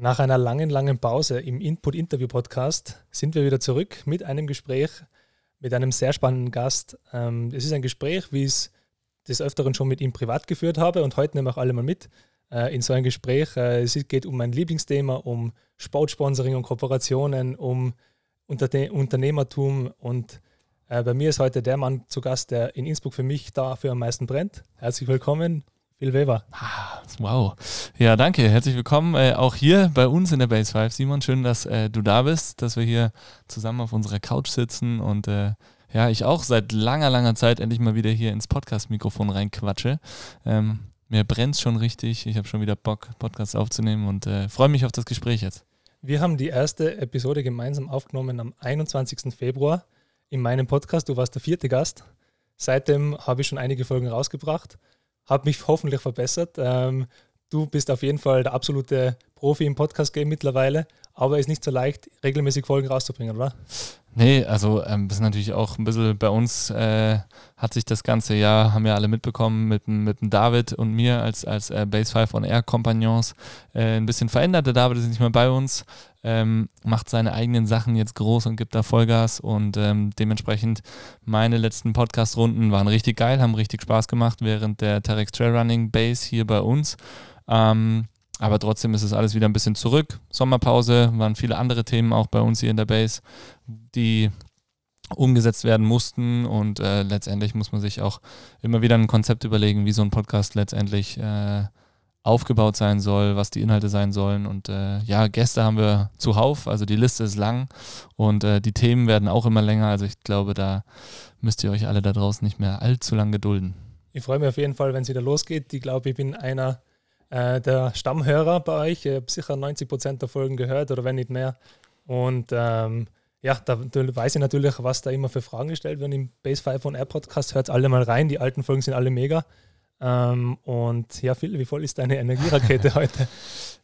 Nach einer langen, langen Pause im Input-Interview-Podcast sind wir wieder zurück mit einem Gespräch mit einem sehr spannenden Gast. Ähm, es ist ein Gespräch, wie ich es des Öfteren schon mit ihm privat geführt habe und heute nehmen wir auch alle mal mit äh, in so ein Gespräch. Äh, es geht um mein Lieblingsthema, um Sportsponsoring und Kooperationen, um Unterne Unternehmertum und äh, bei mir ist heute der Mann zu Gast, der in Innsbruck für mich dafür am meisten brennt. Herzlich willkommen, Phil Weber. Ah, wow. Ja, danke. Herzlich willkommen äh, auch hier bei uns in der Base 5, Simon. Schön, dass äh, du da bist, dass wir hier zusammen auf unserer Couch sitzen und äh, ja, ich auch seit langer, langer Zeit endlich mal wieder hier ins Podcast-Mikrofon reinquatsche. Ähm, mir brennt schon richtig. Ich habe schon wieder Bock, Podcasts aufzunehmen und äh, freue mich auf das Gespräch jetzt. Wir haben die erste Episode gemeinsam aufgenommen am 21. Februar in meinem Podcast. Du warst der vierte Gast. Seitdem habe ich schon einige Folgen rausgebracht habe mich hoffentlich verbessert. Ähm, du bist auf jeden Fall der absolute Profi im Podcast-Game mittlerweile, aber es ist nicht so leicht, regelmäßig Folgen rauszubringen, oder? Nee, also ähm, das ist natürlich auch ein bisschen bei uns äh, hat sich das ganze Jahr, haben wir alle mitbekommen, mit, mit dem David und mir als, als äh, Base 5 on Air Kompagnons äh, ein bisschen verändert. Der David ist nicht mehr bei uns, ähm, macht seine eigenen Sachen jetzt groß und gibt da Vollgas und ähm, dementsprechend meine letzten Podcast-Runden waren richtig geil, haben richtig Spaß gemacht während der Terex Trailrunning Base hier bei uns. Ähm, aber trotzdem ist es alles wieder ein bisschen zurück. Sommerpause, waren viele andere Themen auch bei uns hier in der Base, die umgesetzt werden mussten. Und äh, letztendlich muss man sich auch immer wieder ein Konzept überlegen, wie so ein Podcast letztendlich äh, aufgebaut sein soll, was die Inhalte sein sollen. Und äh, ja, Gäste haben wir zuhauf, also die Liste ist lang und äh, die Themen werden auch immer länger. Also ich glaube, da müsst ihr euch alle da draußen nicht mehr allzu lang gedulden. Ich freue mich auf jeden Fall, wenn es wieder losgeht. Ich glaube, ich bin einer äh, der Stammhörer bei euch. Ich habe sicher 90 Prozent der Folgen gehört oder wenn nicht mehr. Und ähm, ja, da, weiß ich natürlich, was da immer für Fragen gestellt werden im Base 5 von Air Podcast. Hört alle mal rein. Die alten Folgen sind alle mega. Ähm, und ja, Phil, wie voll ist deine Energierakete heute?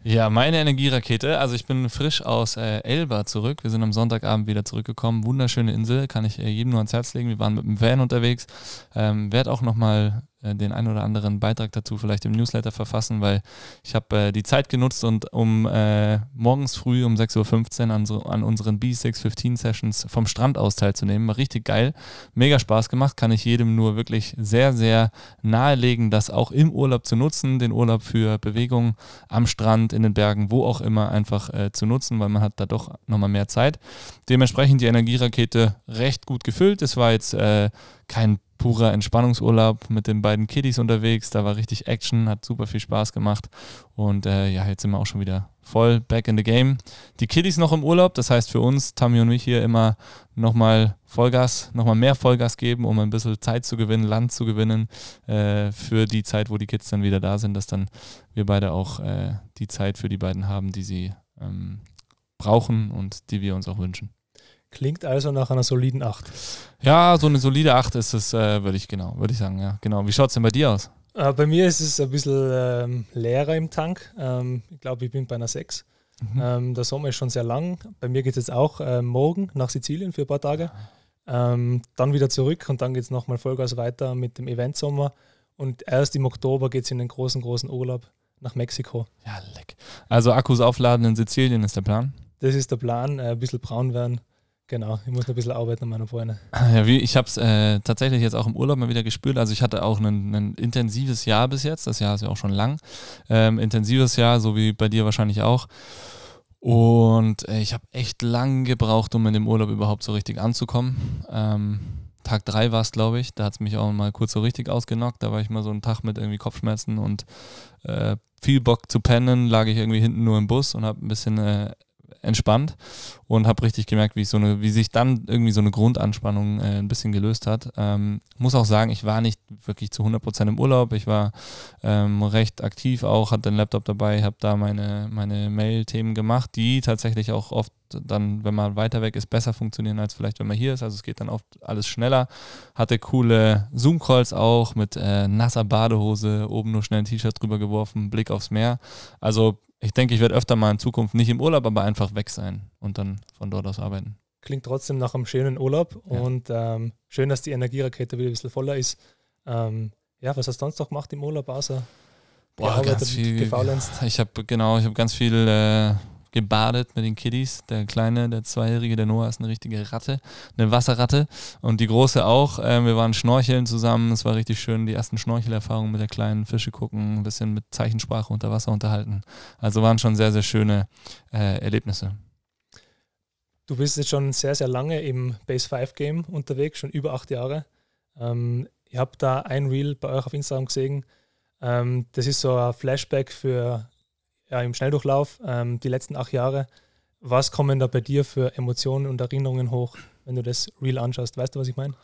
Ja, meine Energierakete. Also ich bin frisch aus äh, Elba zurück. Wir sind am Sonntagabend wieder zurückgekommen. Wunderschöne Insel, kann ich äh, jedem nur ans Herz legen. Wir waren mit dem Van unterwegs. Ähm, Werde auch nochmal den einen oder anderen Beitrag dazu vielleicht im Newsletter verfassen, weil ich habe äh, die Zeit genutzt und um äh, morgens früh um 6.15 Uhr an, so, an unseren B615 Sessions vom Strand aus teilzunehmen. War richtig geil, mega Spaß gemacht, kann ich jedem nur wirklich sehr, sehr nahelegen, das auch im Urlaub zu nutzen, den Urlaub für Bewegung am Strand, in den Bergen, wo auch immer einfach äh, zu nutzen, weil man hat da doch nochmal mehr Zeit. Dementsprechend die Energierakete recht gut gefüllt. Es war jetzt äh, kein purer Entspannungsurlaub mit den beiden Kiddies unterwegs. Da war richtig Action, hat super viel Spaß gemacht. Und äh, ja, jetzt sind wir auch schon wieder voll back in the game. Die Kiddies noch im Urlaub, das heißt für uns, Tammy und mich hier immer nochmal Vollgas, nochmal mehr Vollgas geben, um ein bisschen Zeit zu gewinnen, Land zu gewinnen äh, für die Zeit, wo die Kids dann wieder da sind, dass dann wir beide auch äh, die Zeit für die beiden haben, die sie ähm, brauchen und die wir uns auch wünschen. Klingt also nach einer soliden 8. Ja, so eine solide 8 ist es, äh, würde ich genau, würde ich sagen, ja. Genau. Wie schaut es denn bei dir aus? Äh, bei mir ist es ein bisschen ähm, leerer im Tank. Ähm, ich glaube, ich bin bei einer 6. Mhm. Ähm, der Sommer ist schon sehr lang. Bei mir geht es jetzt auch äh, morgen nach Sizilien für ein paar Tage. Ähm, dann wieder zurück und dann geht es nochmal Vollgas weiter mit dem Event-Sommer. Und erst im Oktober geht es in den großen, großen Urlaub nach Mexiko. Ja, leck. Also Akkus aufladen in Sizilien ist der Plan? Das ist der Plan, äh, ein bisschen braun werden Genau, ich muss noch ein bisschen arbeiten an meiner Freunde. Ja, wie, ich habe es äh, tatsächlich jetzt auch im Urlaub mal wieder gespürt. Also ich hatte auch ein, intensives Jahr bis jetzt. Das Jahr ist ja auch schon lang. Ähm, intensives Jahr, so wie bei dir wahrscheinlich auch. Und äh, ich habe echt lang gebraucht, um in dem Urlaub überhaupt so richtig anzukommen. Ähm, Tag 3 war es, glaube ich. Da hat es mich auch mal kurz so richtig ausgenockt. Da war ich mal so einen Tag mit irgendwie Kopfschmerzen und äh, viel Bock zu pennen. Lag ich irgendwie hinten nur im Bus und habe ein bisschen äh, entspannt und habe richtig gemerkt, wie, so eine, wie sich dann irgendwie so eine Grundanspannung äh, ein bisschen gelöst hat. Ähm, muss auch sagen, ich war nicht wirklich zu 100% im Urlaub. Ich war ähm, recht aktiv auch, hatte den Laptop dabei, habe da meine, meine Mail-Themen gemacht, die tatsächlich auch oft dann, wenn man weiter weg ist, besser funktionieren als vielleicht, wenn man hier ist. Also es geht dann oft alles schneller. Hatte coole Zoom-Calls auch mit äh, nasser Badehose, oben nur schnell ein T-Shirt drüber geworfen, Blick aufs Meer. Also ich denke, ich werde öfter mal in Zukunft nicht im Urlaub, aber einfach weg sein und dann von dort aus arbeiten. Klingt trotzdem nach einem schönen Urlaub ja. und ähm, schön, dass die Energierakete wieder ein bisschen voller ist. Ähm, ja, was hast du sonst noch gemacht im Urlaub außer Boah, ganz viel. Gefaulenzt. Ich habe genau, ich habe ganz viel äh, gebadet mit den Kiddies. Der Kleine, der Zweijährige, der Noah ist eine richtige Ratte, eine Wasserratte. Und die Große auch. Äh, wir waren schnorcheln zusammen. Es war richtig schön, die ersten Schnorchelerfahrungen mit der kleinen Fische gucken, ein bisschen mit Zeichensprache unter Wasser unterhalten. Also waren schon sehr, sehr schöne äh, Erlebnisse. Du bist jetzt schon sehr, sehr lange im Base 5 Game unterwegs, schon über acht Jahre. Ähm, ich habe da ein Reel bei euch auf Instagram gesehen. Ähm, das ist so ein Flashback für ja, im Schnelldurchlauf, ähm, die letzten acht Jahre. Was kommen da bei dir für Emotionen und Erinnerungen hoch, wenn du das Real anschaust? Weißt du, was ich meine?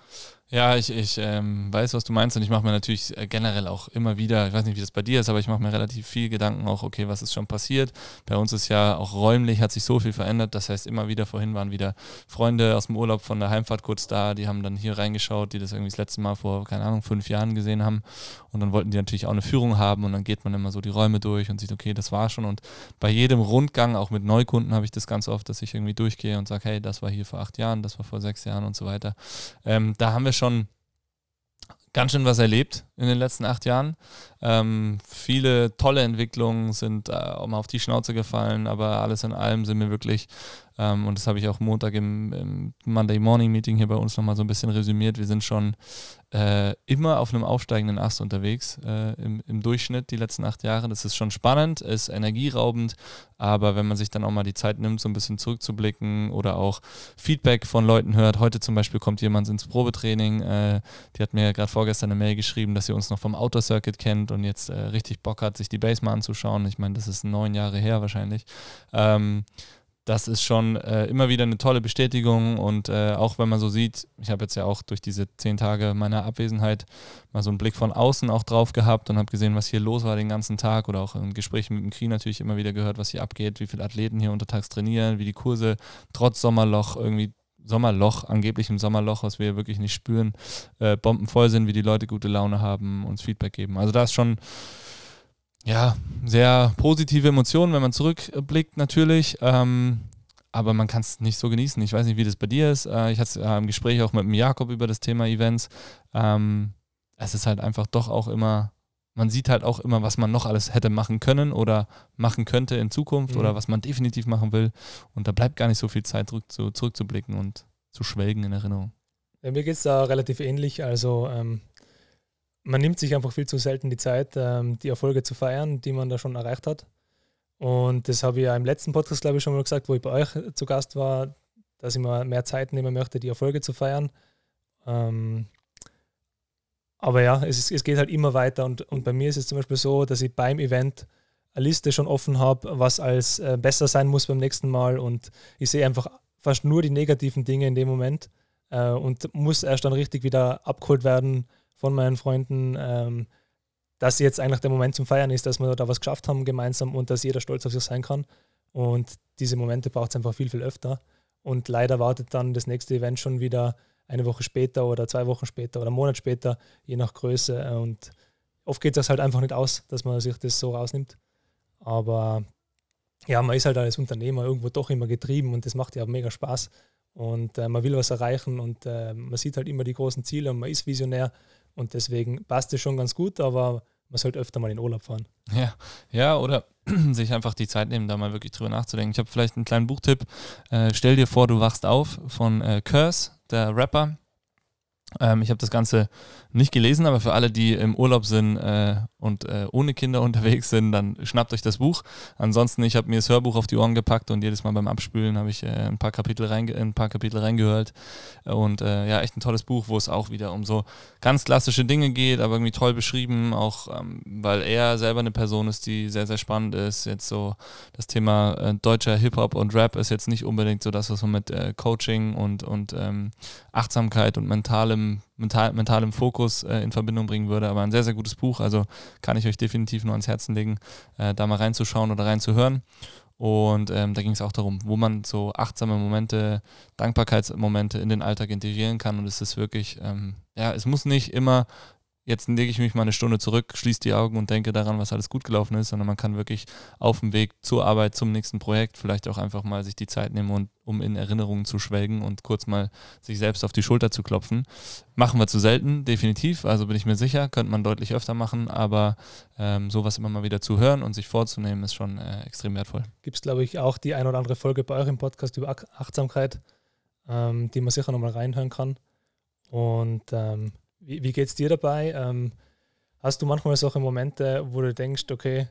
Ja, ich, ich ähm, weiß, was du meinst und ich mache mir natürlich äh, generell auch immer wieder, ich weiß nicht, wie das bei dir ist, aber ich mache mir relativ viel Gedanken auch, okay, was ist schon passiert. Bei uns ist ja auch räumlich hat sich so viel verändert, das heißt immer wieder, vorhin waren wieder Freunde aus dem Urlaub von der Heimfahrt kurz da, die haben dann hier reingeschaut, die das irgendwie das letzte Mal vor, keine Ahnung, fünf Jahren gesehen haben und dann wollten die natürlich auch eine Führung haben und dann geht man immer so die Räume durch und sieht, okay, das war schon und bei jedem Rundgang, auch mit Neukunden, habe ich das ganz oft, dass ich irgendwie durchgehe und sage, hey, das war hier vor acht Jahren, das war vor sechs Jahren und so weiter. Ähm, da haben wir schon ganz schön was erlebt in den letzten acht Jahren. Ähm, viele tolle Entwicklungen sind äh, auf die Schnauze gefallen, aber alles in allem sind wir wirklich, ähm, und das habe ich auch Montag im, im Monday Morning Meeting hier bei uns nochmal so ein bisschen resümiert, wir sind schon äh, immer auf einem aufsteigenden Ast unterwegs äh, im, im, Durchschnitt die letzten acht Jahre. Das ist schon spannend, ist energieraubend, aber wenn man sich dann auch mal die Zeit nimmt, so ein bisschen zurückzublicken oder auch Feedback von Leuten hört, heute zum Beispiel kommt jemand ins Probetraining, äh, die hat mir gerade vorgestern eine Mail geschrieben, dass sie uns noch vom Outer Circuit kennt und jetzt äh, richtig Bock hat, sich die Base mal anzuschauen. Ich meine, das ist neun Jahre her wahrscheinlich. Ähm, das ist schon äh, immer wieder eine tolle Bestätigung und äh, auch wenn man so sieht, ich habe jetzt ja auch durch diese zehn Tage meiner Abwesenheit mal so einen Blick von außen auch drauf gehabt und habe gesehen, was hier los war den ganzen Tag oder auch in Gesprächen mit dem Kri natürlich immer wieder gehört, was hier abgeht, wie viele Athleten hier untertags trainieren, wie die Kurse trotz Sommerloch irgendwie Sommerloch, angeblich im Sommerloch, was wir wirklich nicht spüren, äh, bombenvoll sind, wie die Leute gute Laune haben, uns Feedback geben. Also da ist schon ja, sehr positive Emotionen, wenn man zurückblickt natürlich. Ähm, aber man kann es nicht so genießen. Ich weiß nicht, wie das bei dir ist. Äh, ich hatte äh, im Gespräch auch mit dem Jakob über das Thema Events. Ähm, es ist halt einfach doch auch immer, man sieht halt auch immer, was man noch alles hätte machen können oder machen könnte in Zukunft mhm. oder was man definitiv machen will. Und da bleibt gar nicht so viel Zeit zurück zu, zurückzublicken und zu schwelgen in Erinnerung. Ja, mir geht es da relativ ähnlich. Also ähm, man nimmt sich einfach viel zu selten die Zeit, ähm, die Erfolge zu feiern, die man da schon erreicht hat. Und das habe ich ja im letzten Podcast, glaube ich, schon mal gesagt, wo ich bei euch zu Gast war, dass ich mir mehr Zeit nehmen möchte, die Erfolge zu feiern. Ähm, aber ja, es, es geht halt immer weiter. Und, und bei mir ist es zum Beispiel so, dass ich beim Event eine Liste schon offen habe, was als äh, besser sein muss beim nächsten Mal. Und ich sehe einfach fast nur die negativen Dinge in dem Moment äh, und muss erst dann richtig wieder abgeholt werden von meinen Freunden, ähm, dass jetzt eigentlich der Moment zum Feiern ist, dass wir da was geschafft haben gemeinsam und dass jeder stolz auf sich sein kann. Und diese Momente braucht es einfach viel, viel öfter. Und leider wartet dann das nächste Event schon wieder eine Woche später oder zwei Wochen später oder einen Monat später, je nach Größe. Und oft geht das halt einfach nicht aus, dass man sich das so rausnimmt. Aber ja, man ist halt als Unternehmer irgendwo doch immer getrieben und das macht ja mega Spaß. Und äh, man will was erreichen und äh, man sieht halt immer die großen Ziele und man ist visionär und deswegen passt es schon ganz gut, aber man sollte öfter mal in Urlaub fahren. Ja, ja, oder sich einfach die Zeit nehmen, da mal wirklich drüber nachzudenken. Ich habe vielleicht einen kleinen Buchtipp. Äh, stell dir vor, du wachst auf von äh, Curse, der Rapper. Ähm, ich habe das Ganze nicht gelesen, aber für alle, die im Urlaub sind äh, und äh, ohne Kinder unterwegs sind, dann schnappt euch das Buch. Ansonsten, ich habe mir das Hörbuch auf die Ohren gepackt und jedes Mal beim Abspülen habe ich äh, ein paar Kapitel reinge ein paar Kapitel reingehört. Und äh, ja, echt ein tolles Buch, wo es auch wieder um so ganz klassische Dinge geht, aber irgendwie toll beschrieben, auch ähm, weil er selber eine Person ist, die sehr, sehr spannend ist. Jetzt so das Thema äh, deutscher Hip-Hop und Rap ist jetzt nicht unbedingt so das, was man mit äh, Coaching und, und ähm, Achtsamkeit und mentalem mental, mentalem Fokus äh, in Verbindung bringen würde. Aber ein sehr, sehr gutes Buch. Also kann ich euch definitiv nur ans Herzen legen, äh, da mal reinzuschauen oder reinzuhören. Und ähm, da ging es auch darum, wo man so achtsame Momente, Dankbarkeitsmomente in den Alltag integrieren kann. Und es ist wirklich, ähm, ja, es muss nicht immer jetzt lege ich mich mal eine Stunde zurück, schließe die Augen und denke daran, was alles gut gelaufen ist, sondern man kann wirklich auf dem Weg zur Arbeit, zum nächsten Projekt vielleicht auch einfach mal sich die Zeit nehmen, und, um in Erinnerungen zu schwelgen und kurz mal sich selbst auf die Schulter zu klopfen. Machen wir zu selten, definitiv, also bin ich mir sicher, könnte man deutlich öfter machen, aber ähm, sowas immer mal wieder zu hören und sich vorzunehmen, ist schon äh, extrem wertvoll. Gibt es, glaube ich, auch die ein oder andere Folge bei eurem Podcast über Achtsamkeit, ähm, die man sicher nochmal reinhören kann. Und ähm, wie, wie geht es dir dabei? Ähm, hast du manchmal solche Momente, wo du denkst, okay,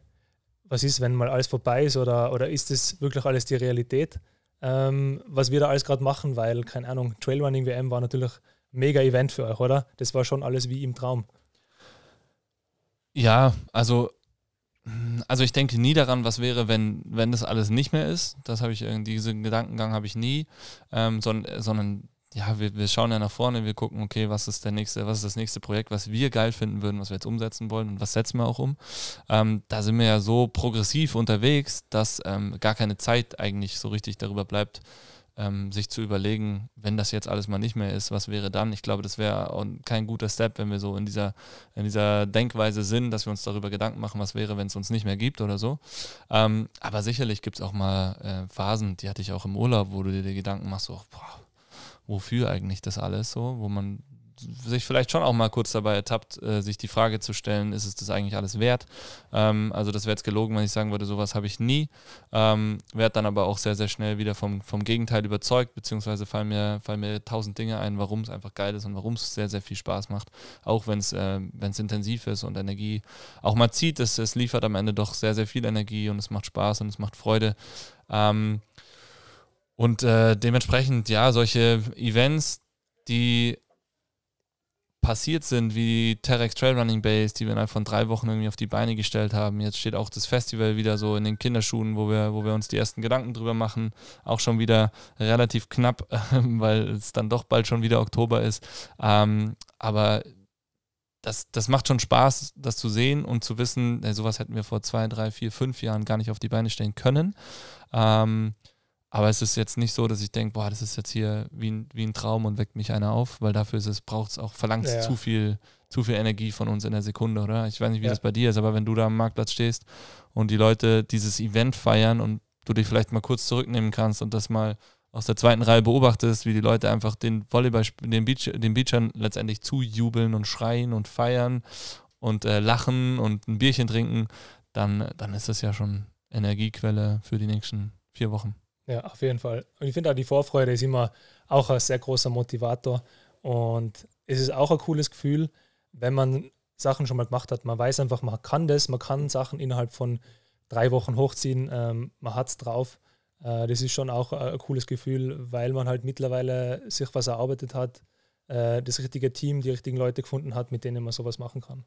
was ist, wenn mal alles vorbei ist oder, oder ist das wirklich alles die Realität, ähm, was wir da alles gerade machen? Weil, keine Ahnung, Trailrunning WM war natürlich ein mega Event für euch, oder? Das war schon alles wie im Traum. Ja, also also ich denke nie daran, was wäre, wenn, wenn das alles nicht mehr ist. Das habe ich, diesen Gedankengang habe ich nie, ähm, sondern, sondern ja, wir, wir schauen ja nach vorne, wir gucken, okay, was ist der nächste, was ist das nächste Projekt, was wir geil finden würden, was wir jetzt umsetzen wollen und was setzen wir auch um. Ähm, da sind wir ja so progressiv unterwegs, dass ähm, gar keine Zeit eigentlich so richtig darüber bleibt, ähm, sich zu überlegen, wenn das jetzt alles mal nicht mehr ist, was wäre dann? Ich glaube, das wäre kein guter Step, wenn wir so in dieser, in dieser Denkweise sind, dass wir uns darüber Gedanken machen, was wäre, wenn es uns nicht mehr gibt oder so. Ähm, aber sicherlich gibt es auch mal äh, Phasen, die hatte ich auch im Urlaub, wo du dir Gedanken machst, so, boah, wofür eigentlich das alles so, wo man sich vielleicht schon auch mal kurz dabei ertappt, äh, sich die Frage zu stellen, ist es das eigentlich alles wert? Ähm, also das wäre jetzt gelogen, wenn ich sagen würde, sowas habe ich nie. Ähm, Werde dann aber auch sehr, sehr schnell wieder vom, vom Gegenteil überzeugt, beziehungsweise fallen mir, fallen mir tausend Dinge ein, warum es einfach geil ist und warum es sehr, sehr viel Spaß macht. Auch wenn es äh, intensiv ist und Energie auch mal zieht, es, es liefert am Ende doch sehr, sehr viel Energie und es macht Spaß und es macht Freude. Ähm, und äh, dementsprechend, ja, solche Events, die passiert sind, wie Terex Trail Running Base, die wir innerhalb von drei Wochen irgendwie auf die Beine gestellt haben. Jetzt steht auch das Festival wieder so in den Kinderschuhen, wo wir, wo wir uns die ersten Gedanken drüber machen. Auch schon wieder relativ knapp, weil es dann doch bald schon wieder Oktober ist. Ähm, aber das, das macht schon Spaß, das zu sehen und zu wissen, ey, sowas hätten wir vor zwei, drei, vier, fünf Jahren gar nicht auf die Beine stellen können. Ähm, aber es ist jetzt nicht so, dass ich denke, boah, das ist jetzt hier wie ein, wie ein Traum und weckt mich einer auf, weil dafür ist es, braucht es auch, verlangt es ja, zu viel, zu viel Energie von uns in der Sekunde, oder? Ich weiß nicht, wie ja. das bei dir ist, aber wenn du da am Marktplatz stehst und die Leute dieses Event feiern und du dich vielleicht mal kurz zurücknehmen kannst und das mal aus der zweiten Reihe beobachtest, wie die Leute einfach den Volleyball, den, Beach, den Beachern letztendlich zujubeln und schreien und feiern und äh, lachen und ein Bierchen trinken, dann, dann ist das ja schon Energiequelle für die nächsten vier Wochen. Ja, auf jeden Fall. Und ich finde auch, die Vorfreude ist immer auch ein sehr großer Motivator. Und es ist auch ein cooles Gefühl, wenn man Sachen schon mal gemacht hat. Man weiß einfach, man kann das, man kann Sachen innerhalb von drei Wochen hochziehen, ähm, man hat es drauf. Äh, das ist schon auch ein, cooles Gefühl, weil man halt mittlerweile sich was erarbeitet hat, äh, das richtige Team, die richtigen Leute gefunden hat, mit denen man sowas machen kann.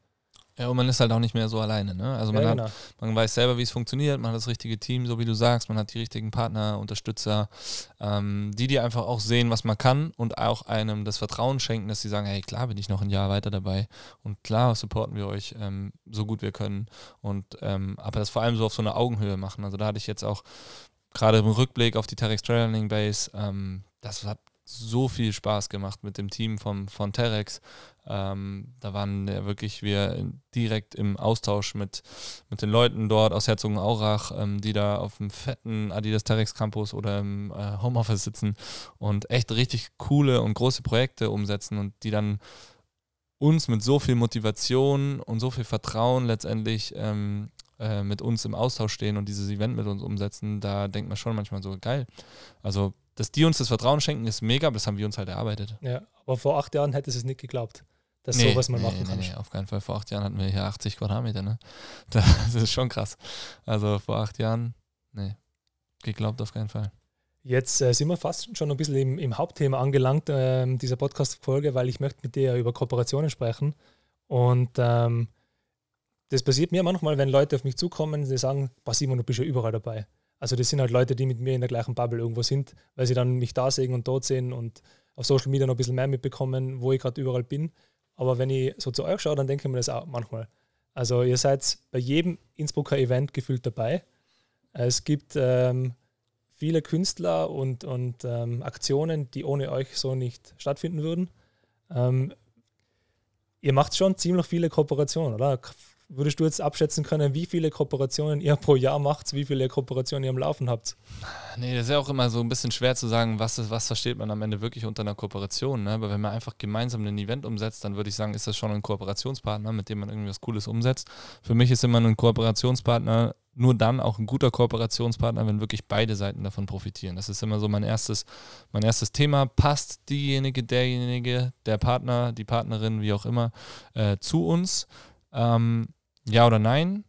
Ja, und man ist halt auch nicht mehr so alleine. Ne? Also man, ja, genau. hat, man weiß selber, wie es funktioniert, man hat das richtige Team, so wie du sagst, man hat die richtigen Partner, Unterstützer, ähm, die dir einfach auch sehen, was man kann und auch einem das Vertrauen schenken, dass sie sagen, hey, klar bin ich noch ein Jahr weiter dabei und klar supporten wir euch ähm, so gut wir können. Und ähm, aber das vor allem so auf so eine Augenhöhe machen. Also da hatte ich jetzt auch gerade im Rückblick auf die Terex Trailing Base, ähm, das hat so viel Spaß gemacht mit dem Team vom, von Terex. Ähm, da waren ja wirklich wir direkt im Austausch mit, mit den Leuten dort aus Herzogenaurach, ähm, die da auf dem fetten Adidas Terex Campus oder im äh, Homeoffice sitzen und echt richtig coole und große Projekte umsetzen und die dann uns mit so viel Motivation und so viel Vertrauen letztendlich ähm, äh, mit uns im Austausch stehen und dieses Event mit uns umsetzen, da denkt man schon manchmal so, geil. Also dass die uns das Vertrauen schenken, ist mega, aber das haben wir uns halt erarbeitet. Ja, aber vor acht Jahren hätte es nicht geglaubt, dass nee, sowas mal nee, machen kann. Nee, auf keinen Fall. Vor acht Jahren hatten wir hier 80 Quadratmeter, ne? Das ist schon krass. Also vor acht Jahren, nee, geglaubt auf keinen Fall. Jetzt äh, sind wir fast schon ein bisschen im, im Hauptthema angelangt, äh, dieser Podcast-Folge, weil ich möchte mit dir über Kooperationen sprechen. Und ähm, das passiert mir manchmal, wenn Leute auf mich zukommen, die sagen, Boah, Simon, du bist ja überall dabei. Also das sind halt Leute, die mit mir in der gleichen Bubble irgendwo sind, weil sie dann mich da sehen und dort sehen und auf Social Media noch ein bisschen mehr mitbekommen, wo ich gerade überall bin. Aber wenn ich so zu euch schaue, dann denke ich mir das auch manchmal. Also ihr seid bei jedem Innsbrucker Event gefühlt dabei. Es gibt ähm, viele Künstler und, und ähm, Aktionen, die ohne euch so nicht stattfinden würden. Ähm, ihr macht schon ziemlich viele Kooperationen, oder? Würdest du jetzt abschätzen können, wie viele Kooperationen ihr pro Jahr macht, wie viele Kooperationen ihr am Laufen habt? Nee, das ist ja auch immer so ein bisschen schwer zu sagen, was, ist, was versteht man am Ende wirklich unter einer Kooperation. Ne? Aber wenn man einfach gemeinsam ein Event umsetzt, dann würde ich sagen, ist das schon ein Kooperationspartner, mit dem man irgendwie was Cooles umsetzt. Für mich ist immer ein Kooperationspartner nur dann auch ein guter Kooperationspartner, wenn wirklich beide Seiten davon profitieren. Das ist immer so mein erstes, mein erstes Thema. Passt diejenige, derjenige, der Partner, die Partnerin, wie auch immer, äh, zu uns? Ähm, ja oder nein?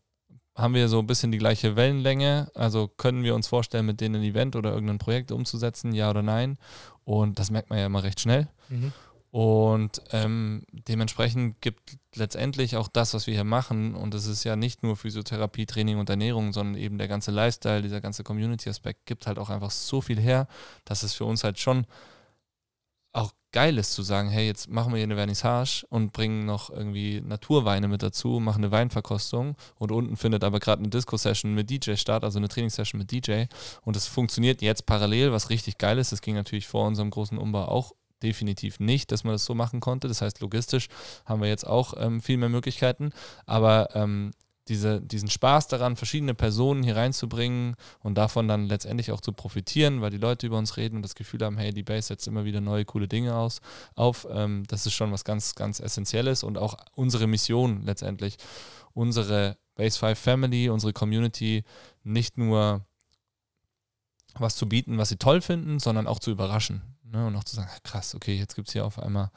Haben wir so ein bisschen die gleiche Wellenlänge? Also können wir uns vorstellen, mit denen ein Event oder irgendein Projekt umzusetzen? Ja oder nein? Und das merkt man ja immer recht schnell. Mhm. Und ähm, dementsprechend gibt letztendlich auch das, was wir hier machen, und das ist ja nicht nur Physiotherapie, Training und Ernährung, sondern eben der ganze Lifestyle, dieser ganze Community-Aspekt, gibt halt auch einfach so viel her, dass es für uns halt schon auch geil ist zu sagen, hey, jetzt machen wir hier eine Vernissage und bringen noch irgendwie Naturweine mit dazu, machen eine Weinverkostung und unten findet aber gerade eine Disco-Session mit DJ statt, also eine Trainingssession mit DJ und es funktioniert jetzt parallel, was richtig geil ist. Das ging natürlich vor unserem großen Umbau auch definitiv nicht, dass man das so machen konnte. Das heißt, logistisch haben wir jetzt auch ähm, viel mehr Möglichkeiten, aber ähm, diese, diesen Spaß daran, verschiedene Personen hier reinzubringen und davon dann letztendlich auch zu profitieren, weil die Leute über uns reden und das Gefühl haben, hey, die Base setzt immer wieder neue, coole Dinge aus, auf. Ähm, das ist schon was ganz, ganz Essentielles und auch unsere Mission letztendlich, unsere Base 5 Family, unsere Community nicht nur was zu bieten, was sie toll finden, sondern auch zu überraschen. Ne? Und auch zu sagen, krass, okay, jetzt gibt es hier auf einmal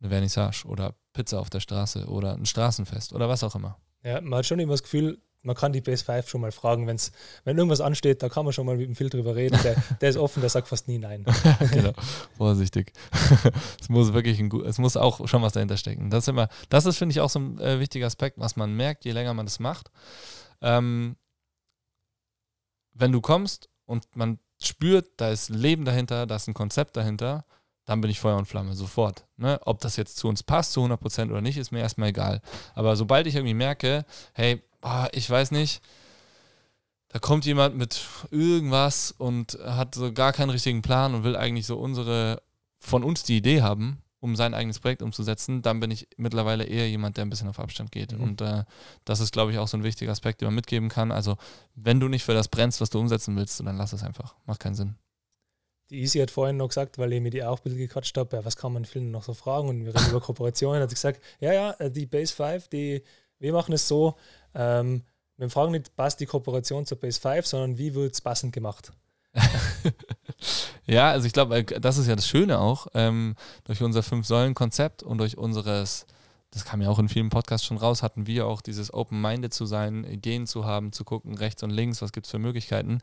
eine Vernissage oder Pizza auf der Straße oder ein Straßenfest oder was auch immer. Ja, man hat schon immer das Gefühl, man kann die Base 5 schon mal fragen, wenn's, wenn irgendwas ansteht, da kann man schon mal mit dem Phil drüber reden. Der, der ist offen, der sagt fast nie nein. genau, vorsichtig. es muss wirklich ein, es muss auch schon was dahinter stecken. Das ist immer, das ist, finde ich, auch so ein äh, wichtiger Aspekt, was man merkt, je länger man das macht. Ähm, wenn du kommst und man spürt, da ist Leben dahinter, da ist ein Konzept dahinter, dann bin ich Feuer und Flamme, sofort. Ne? Ob das jetzt zu uns passt, zu 100% oder nicht, ist mir erstmal egal. Aber sobald ich irgendwie merke, hey, boah, ich weiß nicht, da kommt jemand mit irgendwas und hat so gar keinen richtigen Plan und will eigentlich so unsere, von uns die Idee haben, um sein eigenes Projekt umzusetzen, dann bin ich mittlerweile eher jemand, der ein bisschen auf Abstand geht. Mhm. Und äh, das ist, glaube ich, auch so ein wichtiger Aspekt, den man mitgeben kann. Also, wenn du nicht für das brennst, was du umsetzen willst, dann lass es einfach. Macht keinen Sinn. Die Easy hat vorhin noch gesagt, weil ich mir die auch ein bisschen gequatscht habe, ja, was kann man vielen noch so fragen und wir reden über Kooperationen, hat sie gesagt, ja, ja, äh, die Base 5, die, wir machen es so, ähm, wir fragen nicht, passt die Kooperation zur Base 5, sondern wie wird es passend gemacht? ja, also ich glaube, äh, das ist ja das Schöne auch, ähm, durch unser Fünf-Säulen-Konzept und durch unseres, das kam ja auch in vielen Podcasts schon raus, hatten wir auch dieses Open-Minded zu sein, Ideen zu haben, zu gucken, rechts und links, was gibt es für Möglichkeiten.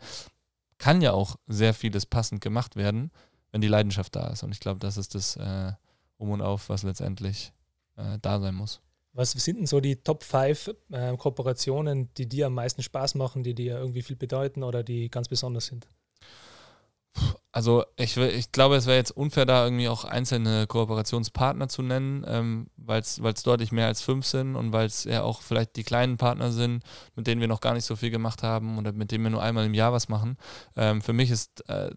Kann ja auch sehr vieles passend gemacht werden, wenn die Leidenschaft da ist. Und ich glaube, das ist das äh, Um und Auf, was letztendlich äh, da sein muss. Was sind denn so die Top 5 äh, Kooperationen, die dir am meisten Spaß machen, die dir irgendwie viel bedeuten oder die ganz besonders sind? Also ich, ich glaube, es wäre jetzt unfair, da irgendwie auch einzelne Kooperationspartner zu nennen, ähm, weil es deutlich mehr als fünf sind und weil es ja auch vielleicht die kleinen Partner sind, mit denen wir noch gar nicht so viel gemacht haben oder mit denen wir nur einmal im Jahr was machen. Ähm, für mich ist äh,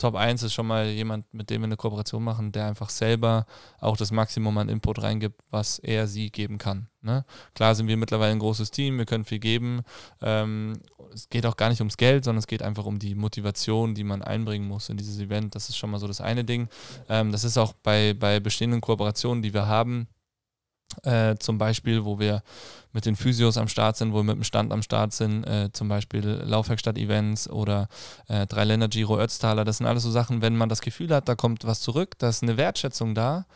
Top 1 ist schon mal jemand, mit dem wir eine Kooperation machen, der einfach selber auch das Maximum an Input reingibt, was er sie geben kann. Ne? Klar sind wir mittlerweile ein großes Team, wir können viel geben. Ähm, es geht auch gar nicht ums Geld, sondern es geht einfach um die Motivation, die man einbringen muss in dieses Event. Das ist schon mal so das eine Ding. Ähm, das ist auch bei, bei bestehenden Kooperationen, die wir haben, äh, zum Beispiel, wo wir mit den Physios am Start sind, wo wir mit dem Stand am Start sind, äh, zum Beispiel Laufwerkstatt-Events oder äh, Dreiländer Giro Ötztaler. Das sind alles so Sachen, wenn man das Gefühl hat, da kommt was zurück, da ist eine Wertschätzung da,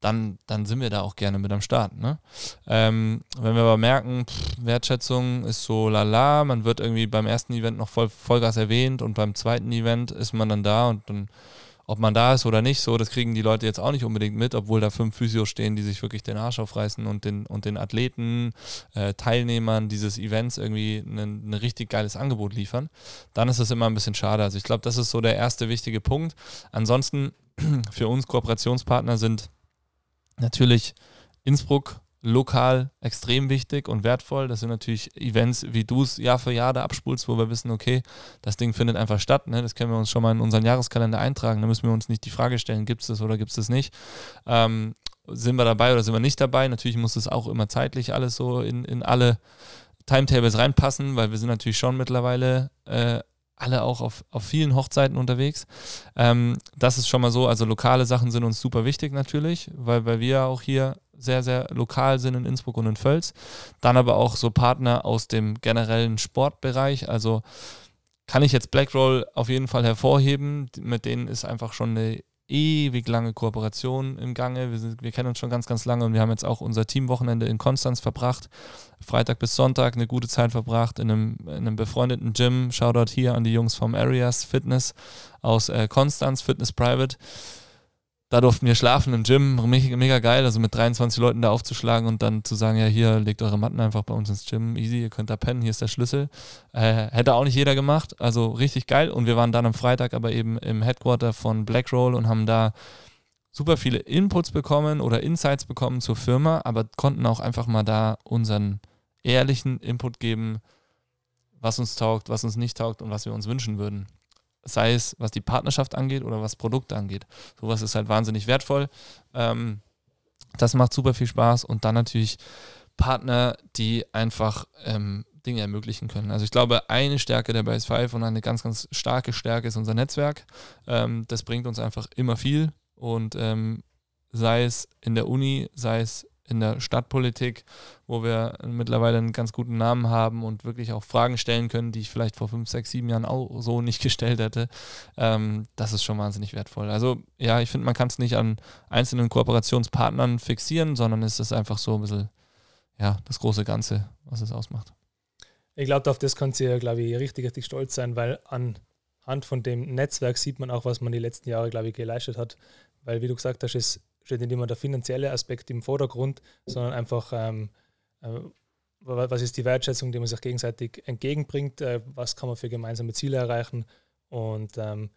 dann, dann sind wir da auch gerne mit am Start. Ne? Ähm, wenn wir aber merken, pff, Wertschätzung ist so lala, man wird irgendwie beim ersten Event noch voll, Vollgas erwähnt und beim zweiten Event ist man dann da und dann ob man da ist oder nicht, so, das kriegen die Leute jetzt auch nicht unbedingt mit, obwohl da fünf Physios stehen, die sich wirklich den Arsch aufreißen und den, und den Athleten, äh, Teilnehmern dieses Events irgendwie ein, ein richtig geiles Angebot liefern, dann ist das immer ein bisschen schade. Also ich glaube, das ist so der erste wichtige Punkt. Ansonsten für uns Kooperationspartner sind natürlich Innsbruck lokal extrem wichtig und wertvoll. Das sind natürlich Events, wie du es Jahr für Jahr da abspulst, wo wir wissen, okay, das Ding findet einfach statt. Ne? Das können wir uns schon mal in unseren Jahreskalender eintragen. Da müssen wir uns nicht die Frage stellen, gibt es das oder gibt es das nicht. Ähm, sind wir dabei oder sind wir nicht dabei? Natürlich muss es auch immer zeitlich alles so in, in alle Timetables reinpassen, weil wir sind natürlich schon mittlerweile äh, alle auch auf, auf vielen Hochzeiten unterwegs. Ähm, das ist schon mal so, also lokale Sachen sind uns super wichtig natürlich, weil, weil wir auch hier sehr, sehr lokal sind in Innsbruck und in Völz. Dann aber auch so Partner aus dem generellen Sportbereich. Also kann ich jetzt Blackroll auf jeden Fall hervorheben. Mit denen ist einfach schon eine ewig lange Kooperation im Gange. Wir, sind, wir kennen uns schon ganz, ganz lange und wir haben jetzt auch unser Teamwochenende in Konstanz verbracht. Freitag bis Sonntag eine gute Zeit verbracht in einem, in einem befreundeten Gym. Shoutout hier an die Jungs vom Areas Fitness aus äh, Konstanz, Fitness Private da durften wir schlafen im Gym, mega, geil, also mit 23 Leuten da aufzuschlagen und dann zu sagen, ja, hier legt eure Matten einfach bei uns ins Gym, easy, ihr könnt da pennen, hier ist der Schlüssel. Äh, hätte auch nicht jeder gemacht, also richtig geil. Und wir waren dann am Freitag aber eben im Headquarter von Blackroll und haben da super viele Inputs bekommen oder Insights bekommen zur Firma, aber konnten auch einfach mal da unseren ehrlichen Input geben, was uns taugt, was uns nicht taugt und was wir uns wünschen würden sei es was die Partnerschaft angeht oder was Produkte angeht. Sowas ist halt wahnsinnig wertvoll. Ähm, das macht super viel Spaß und dann natürlich Partner, die einfach ähm, Dinge ermöglichen können. Also ich glaube, eine Stärke der Base 5 und eine ganz, ganz starke Stärke ist unser Netzwerk. Ähm, das bringt uns einfach immer viel und ähm, sei es in der Uni, sei es in der Stadtpolitik, wo wir mittlerweile einen ganz guten Namen haben und wirklich auch Fragen stellen können, die ich vielleicht vor fünf, sechs, sieben Jahren auch so nicht gestellt hätte. Ähm, das ist schon wahnsinnig wertvoll. Also ja, ich finde, man kann es nicht an einzelnen Kooperationspartnern fixieren, sondern es ist einfach so ein bisschen ja, das große Ganze, was es ausmacht. Ich glaube, auf das kann sie, glaube ich, richtig, richtig stolz sein, weil anhand von dem Netzwerk sieht man auch, was man die letzten Jahre, glaube ich, geleistet hat. Weil, wie du gesagt hast, es steht nicht immer der finanzielle Aspekt im Vordergrund, sondern einfach, ähm, äh, was ist die Wertschätzung, die man sich gegenseitig entgegenbringt, äh, was kann man für gemeinsame Ziele erreichen und ähm,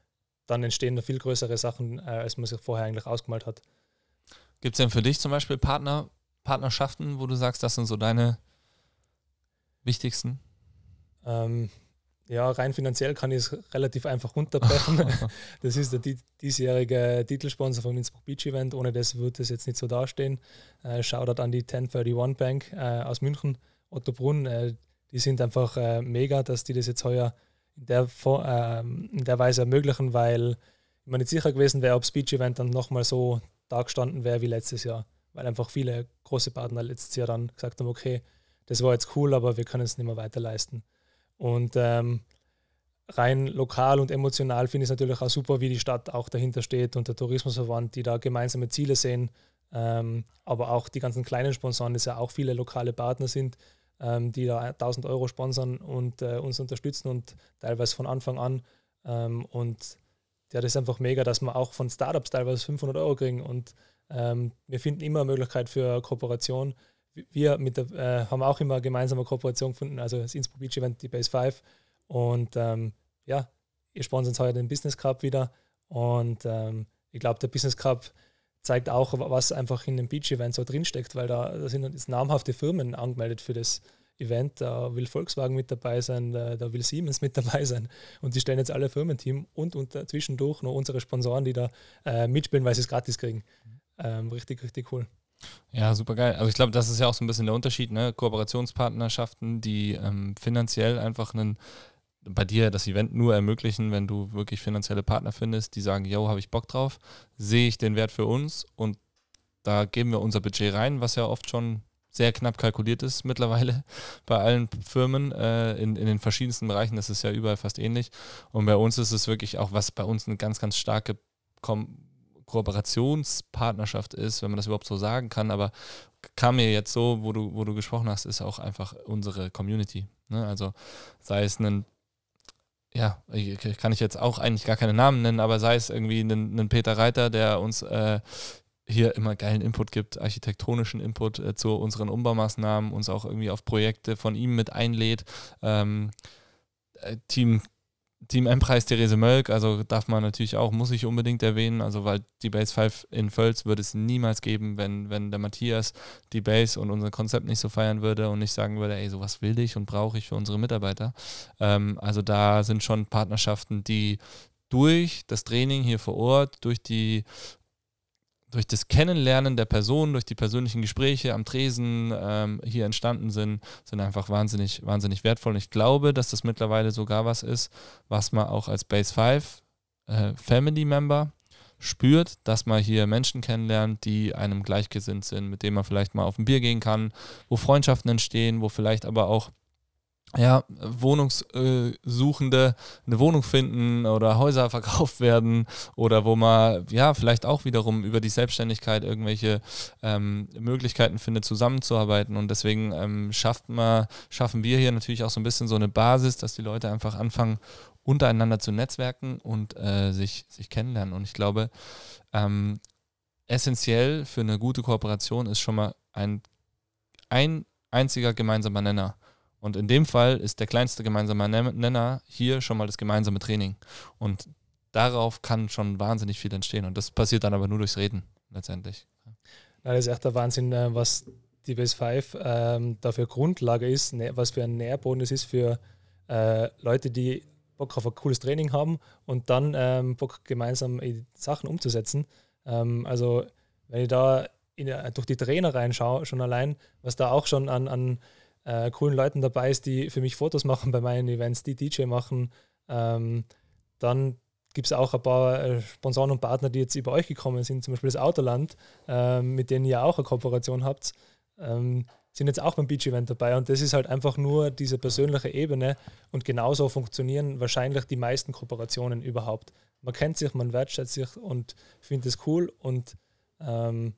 dann entstehen da viel größere Sachen, äh, als man sich vorher eigentlich ausgemalt hat. Gibt es denn für dich zum Beispiel Partner, Partnerschaften, wo du sagst, das sind so deine wichtigsten? Ähm, ja, rein finanziell kann ich es relativ einfach runterbrechen. das ist der diesjährige Titelsponsor vom Innsbruck Beach Event. Ohne das würde es jetzt nicht so dastehen. Äh, Shoutout an die 1031 Bank äh, aus München, Otto Brunn. Äh, die sind einfach äh, mega, dass die das jetzt heuer in der, äh, in der Weise ermöglichen, weil ich mir nicht sicher gewesen wäre, ob das Beach Event dann nochmal so dagestanden wäre wie letztes Jahr. Weil einfach viele große Partner letztes Jahr dann gesagt haben, okay, das war jetzt cool, aber wir können es nicht mehr weiter leisten. Und ähm, rein lokal und emotional finde ich es natürlich auch super, wie die Stadt auch dahinter steht und der Tourismusverband, die da gemeinsame Ziele sehen. Ähm, aber auch die ganzen kleinen Sponsoren, das ja auch viele lokale Partner sind, ähm, die da 1000 Euro sponsern und äh, uns unterstützen und teilweise von Anfang an. Ähm, und ja, das ist einfach mega, dass wir auch von Startups teilweise 500 Euro kriegen und ähm, wir finden immer eine Möglichkeit für Kooperation wir der, äh, haben auch immer gemeinsame Kooperation gefunden, also das Innsbruck Beach Event, die Base 5. Und ähm, ja, ihr sponsert uns heute den Business Cup wieder. Und ähm, ich glaube, der Business Cup zeigt auch, was einfach in dem Beach Event so drinsteckt, weil da, da sind jetzt namhafte Firmen angemeldet für das Event. Da will Volkswagen mit dabei sein, da, da will Siemens mit dabei sein. Und die stellen jetzt alle Firmenteam und, und zwischendurch noch unsere Sponsoren, die da äh, mitspielen, weil sie es gratis kriegen. Ähm, richtig, richtig cool. Ja, super geil. Also ich glaube, das ist ja auch so ein bisschen der Unterschied, ne? Kooperationspartnerschaften, die ähm, finanziell einfach einen bei dir das Event nur ermöglichen, wenn du wirklich finanzielle Partner findest, die sagen, yo, habe ich Bock drauf, sehe ich den Wert für uns und da geben wir unser Budget rein, was ja oft schon sehr knapp kalkuliert ist mittlerweile bei allen Firmen äh, in, in den verschiedensten Bereichen. Das ist ja überall fast ähnlich. Und bei uns ist es wirklich auch, was bei uns eine ganz, ganz starke Kom Kooperationspartnerschaft ist, wenn man das überhaupt so sagen kann, aber kam mir jetzt so, wo du, wo du gesprochen hast, ist auch einfach unsere Community. Ne? Also sei es ein, ja, kann ich jetzt auch eigentlich gar keine Namen nennen, aber sei es irgendwie ein, Peter Reiter, der uns äh, hier immer geilen Input gibt, architektonischen Input äh, zu unseren Umbaumaßnahmen, uns auch irgendwie auf Projekte von ihm mit einlädt. Ähm, äh, Team Team M-Preis Therese Mölk, also darf man natürlich auch, muss ich unbedingt erwähnen, also weil die Base 5 in Völz würde es niemals geben, wenn, wenn der Matthias die Base und unser Konzept nicht so feiern würde und nicht sagen würde, ey, sowas will ich und brauche ich für unsere Mitarbeiter. Ähm, also da sind schon Partnerschaften, die durch das Training hier vor Ort, durch die durch das Kennenlernen der Person, durch die persönlichen Gespräche am Tresen ähm, hier entstanden sind, sind einfach wahnsinnig, wahnsinnig wertvoll. Und ich glaube, dass das mittlerweile sogar was ist, was man auch als Base 5 äh, Family Member spürt, dass man hier Menschen kennenlernt, die einem gleichgesinnt sind, mit denen man vielleicht mal auf ein Bier gehen kann, wo Freundschaften entstehen, wo vielleicht aber auch ja, Wohnungssuchende eine Wohnung finden oder Häuser verkauft werden oder wo man ja vielleicht auch wiederum über die Selbstständigkeit irgendwelche ähm, Möglichkeiten findet, zusammenzuarbeiten. Und deswegen ähm, schafft man, schaffen wir hier natürlich auch so ein bisschen so eine Basis, dass die Leute einfach anfangen, untereinander zu netzwerken und äh, sich, sich kennenlernen. Und ich glaube, ähm, essentiell für eine gute Kooperation ist schon mal ein, ein einziger gemeinsamer Nenner. Und in dem Fall ist der kleinste gemeinsame Nenner hier schon mal das gemeinsame Training. Und darauf kann schon wahnsinnig viel entstehen. Und das passiert dann aber nur durchs Reden letztendlich. Das ist echt der Wahnsinn, äh, was die Base 5 ähm, dafür Grundlage ist, ne, was für ein Nährboden es ist für äh, Leute, die Bock auf ein cooles Training haben und dann ähm, Bock gemeinsam Sachen umzusetzen. Ähm, also wenn ich da in, durch die Trainer reinschaue, schon allein, was da auch schon an, an äh, coolen Leuten dabei ist, die für mich Fotos machen bei meinen Events, die DJ machen. Ähm, dann gibt es auch ein paar äh, Sponsoren und Partner, die jetzt über euch gekommen sind, zum Beispiel das Autoland, ähm, mit denen ihr auch eine Kooperation habt, ähm, sind jetzt auch beim Beach-Event dabei. Und das ist halt einfach nur diese persönliche Ebene und genauso funktionieren wahrscheinlich die meisten Kooperationen überhaupt. Man kennt sich, man wertschätzt sich und findet es cool und ähm,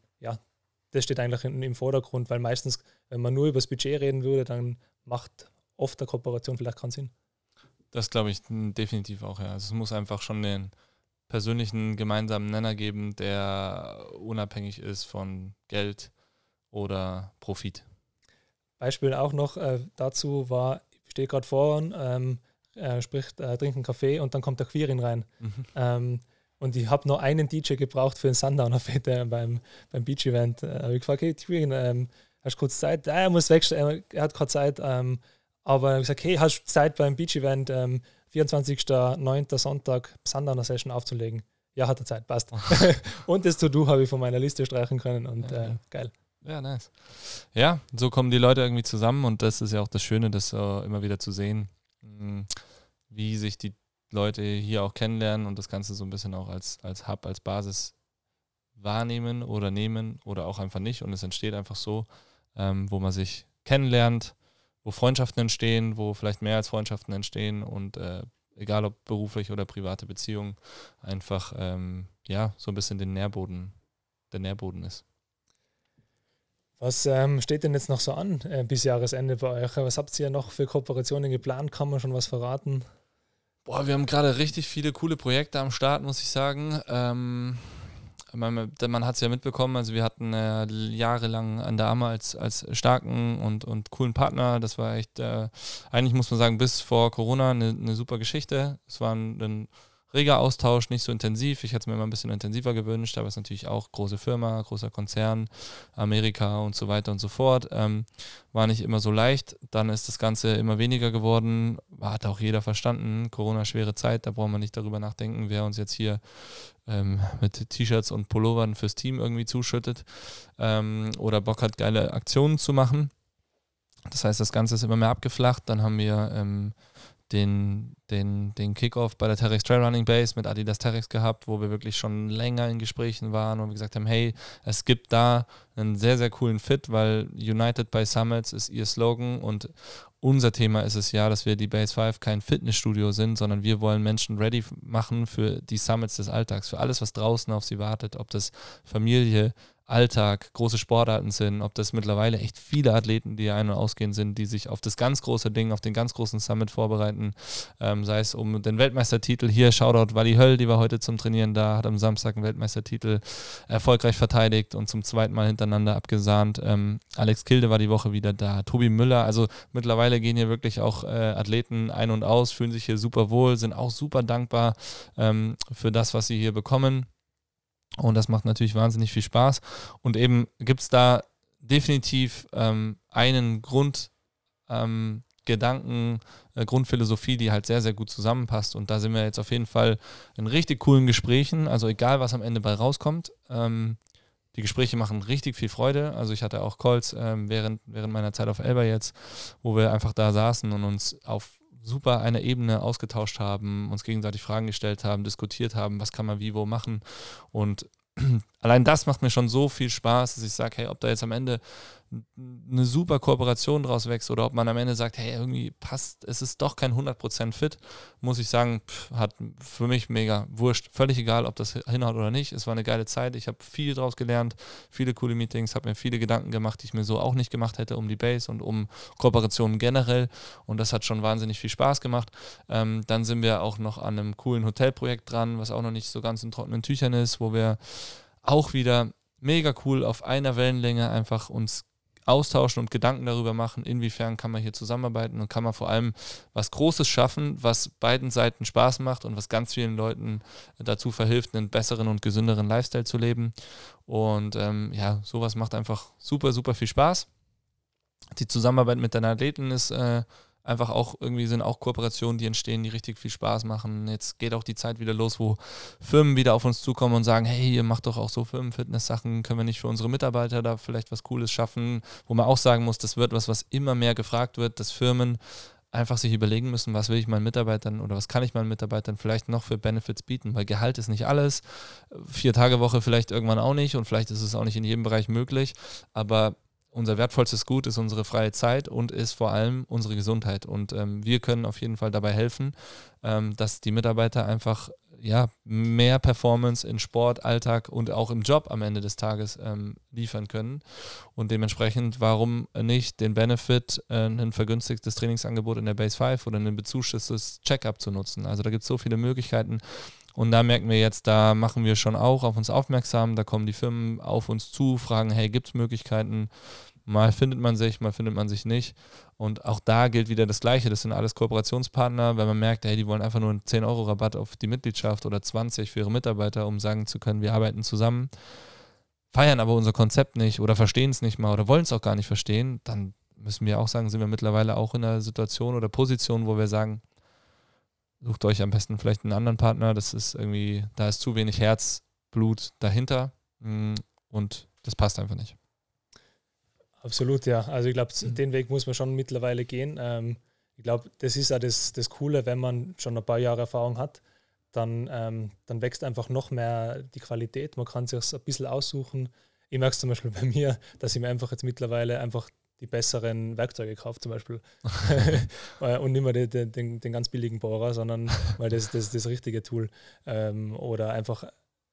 das steht eigentlich im Vordergrund, weil meistens, wenn man nur über das Budget reden würde, dann macht oft eine Kooperation vielleicht keinen Sinn. Das glaube ich definitiv auch, ja. Also es muss einfach schon den persönlichen gemeinsamen Nenner geben, der unabhängig ist von Geld oder Profit. Beispiel auch noch äh, dazu war, ich stehe gerade vor, ähm, äh, spricht, äh, trinkt einen Kaffee und dann kommt der Quirin rein. Mhm. Ähm, und ich habe noch einen DJ gebraucht für einen Sundowner Fete beim, beim Beach Event. Äh, habe ich gefragt, hey, Tyrion, ähm, hast du kurz Zeit? Ah, er muss weg, er hat keine Zeit. Ähm, aber ich habe gesagt, hey, hast du Zeit beim Beach Event ähm, 24.09. Sonntag Sundowner Session aufzulegen? Ja, hat er Zeit, passt. und das To-Do habe ich von meiner Liste streichen können und ja, äh, geil. Ja, nice. Ja, so kommen die Leute irgendwie zusammen und das ist ja auch das Schöne, das uh, immer wieder zu sehen, hm, wie sich die Leute hier auch kennenlernen und das Ganze so ein bisschen auch als, als Hub, als Basis wahrnehmen oder nehmen oder auch einfach nicht. Und es entsteht einfach so, ähm, wo man sich kennenlernt, wo Freundschaften entstehen, wo vielleicht mehr als Freundschaften entstehen und äh, egal ob beruflich oder private Beziehungen, einfach ähm, ja so ein bisschen den Nährboden, der Nährboden ist. Was ähm, steht denn jetzt noch so an äh, bis Jahresende bei euch? Was habt ihr noch für Kooperationen geplant? Kann man schon was verraten? Boah, wir haben gerade richtig viele coole Projekte am Start, muss ich sagen. Ähm, man, man hat es ja mitbekommen, also wir hatten äh, jahrelang an Dame als, als starken und, und coolen Partner. Das war echt, äh, eigentlich muss man sagen, bis vor Corona eine, eine super Geschichte. Es war ein, ein reger Austausch, nicht so intensiv. Ich hätte es mir immer ein bisschen intensiver gewünscht, aber es ist natürlich auch große Firma, großer Konzern, Amerika und so weiter und so fort. Ähm, war nicht immer so leicht. Dann ist das Ganze immer weniger geworden. Hat auch jeder verstanden. Corona, schwere Zeit, da brauchen wir nicht darüber nachdenken, wer uns jetzt hier ähm, mit T-Shirts und Pullovern fürs Team irgendwie zuschüttet ähm, oder Bock hat, geile Aktionen zu machen. Das heißt, das Ganze ist immer mehr abgeflacht. Dann haben wir ähm, den, den, den Kickoff bei der Terex Trail Running Base mit Adidas Terex gehabt, wo wir wirklich schon länger in Gesprächen waren und wir gesagt haben, hey, es gibt da einen sehr, sehr coolen Fit, weil United by Summits ist ihr Slogan und unser Thema ist es ja, dass wir die Base 5 kein Fitnessstudio sind, sondern wir wollen Menschen ready machen für die Summits des Alltags, für alles, was draußen auf sie wartet, ob das Familie, Alltag große Sportarten sind, ob das mittlerweile echt viele Athleten, die ein- und ausgehen sind, die sich auf das ganz große Ding, auf den ganz großen Summit vorbereiten, ähm, sei es um den Weltmeistertitel. Hier, Shoutout Wally Höll, die war heute zum Trainieren da, hat am Samstag einen Weltmeistertitel erfolgreich verteidigt und zum zweiten Mal hintereinander abgesahnt. Ähm, Alex Kilde war die Woche wieder da, Tobi Müller, also mittlerweile gehen hier wirklich auch äh, Athleten ein und aus, fühlen sich hier super wohl, sind auch super dankbar ähm, für das, was sie hier bekommen und das macht natürlich wahnsinnig viel Spaß. Und eben gibt es da definitiv ähm, einen Grund, ähm, Gedanken, äh, Grundphilosophie, die halt sehr, sehr gut zusammenpasst. Und da sind wir jetzt auf jeden Fall in richtig coolen Gesprächen. Also egal, was am Ende bei rauskommt. Ähm, die Gespräche machen richtig viel Freude. Also ich hatte auch Calls ähm, während, während meiner Zeit auf Elba jetzt, wo wir einfach da saßen und uns auf super einer Ebene ausgetauscht haben, uns gegenseitig Fragen gestellt haben, diskutiert haben, was kann man wie wo machen. Und allein das macht mir schon so viel Spaß, dass ich sage, hey, ob da jetzt am Ende eine super Kooperation draus wächst oder ob man am Ende sagt, hey, irgendwie passt, es ist doch kein 100% fit, muss ich sagen, pff, hat für mich mega wurscht. Völlig egal, ob das hinhaut oder nicht. Es war eine geile Zeit. Ich habe viel draus gelernt, viele coole Meetings, habe mir viele Gedanken gemacht, die ich mir so auch nicht gemacht hätte um die Base und um Kooperationen generell. Und das hat schon wahnsinnig viel Spaß gemacht. Ähm, dann sind wir auch noch an einem coolen Hotelprojekt dran, was auch noch nicht so ganz in trockenen Tüchern ist, wo wir auch wieder mega cool auf einer Wellenlänge einfach uns austauschen und Gedanken darüber machen, inwiefern kann man hier zusammenarbeiten und kann man vor allem was Großes schaffen, was beiden Seiten Spaß macht und was ganz vielen Leuten dazu verhilft, einen besseren und gesünderen Lifestyle zu leben. Und ähm, ja, sowas macht einfach super, super viel Spaß. Die Zusammenarbeit mit den Athleten ist äh, einfach auch irgendwie sind auch Kooperationen, die entstehen, die richtig viel Spaß machen. Jetzt geht auch die Zeit wieder los, wo Firmen wieder auf uns zukommen und sagen, hey, ihr macht doch auch so Firmenfitness-Sachen, können wir nicht für unsere Mitarbeiter da vielleicht was Cooles schaffen, wo man auch sagen muss, das wird was, was immer mehr gefragt wird, dass Firmen einfach sich überlegen müssen, was will ich meinen Mitarbeitern oder was kann ich meinen Mitarbeitern vielleicht noch für Benefits bieten, weil Gehalt ist nicht alles, vier Tage Woche vielleicht irgendwann auch nicht und vielleicht ist es auch nicht in jedem Bereich möglich, aber unser wertvollstes Gut ist unsere freie Zeit und ist vor allem unsere Gesundheit. Und ähm, wir können auf jeden Fall dabei helfen, ähm, dass die Mitarbeiter einfach ja, mehr Performance in Sport, Alltag und auch im Job am Ende des Tages ähm, liefern können. Und dementsprechend, warum nicht den Benefit, äh, ein vergünstigtes Trainingsangebot in der Base 5 oder ein bezuschusstes Checkup zu nutzen. Also da gibt es so viele Möglichkeiten. Und da merken wir jetzt, da machen wir schon auch auf uns aufmerksam, da kommen die Firmen auf uns zu, fragen, hey, gibt es Möglichkeiten? Mal findet man sich, mal findet man sich nicht. Und auch da gilt wieder das Gleiche. Das sind alles Kooperationspartner. Wenn man merkt, hey, die wollen einfach nur einen 10-Euro-Rabatt auf die Mitgliedschaft oder 20 für ihre Mitarbeiter, um sagen zu können, wir arbeiten zusammen, feiern aber unser Konzept nicht oder verstehen es nicht mal oder wollen es auch gar nicht verstehen, dann müssen wir auch sagen, sind wir mittlerweile auch in einer Situation oder Position, wo wir sagen, sucht euch am besten vielleicht einen anderen Partner. Das ist irgendwie, da ist zu wenig Herzblut dahinter mm, und das passt einfach nicht. Absolut, ja. Also ich glaube, mhm. den Weg muss man schon mittlerweile gehen. Ähm, ich glaube, das ist ja das, das Coole, wenn man schon ein paar Jahre Erfahrung hat, dann, ähm, dann wächst einfach noch mehr die Qualität. Man kann sich ein bisschen aussuchen. Ich merke es zum Beispiel bei mir, dass ich mir einfach jetzt mittlerweile einfach die besseren Werkzeuge kaufe, zum Beispiel. und nicht mehr den, den, den, ganz billigen Bohrer, sondern weil das, das das richtige Tool. Ähm, oder einfach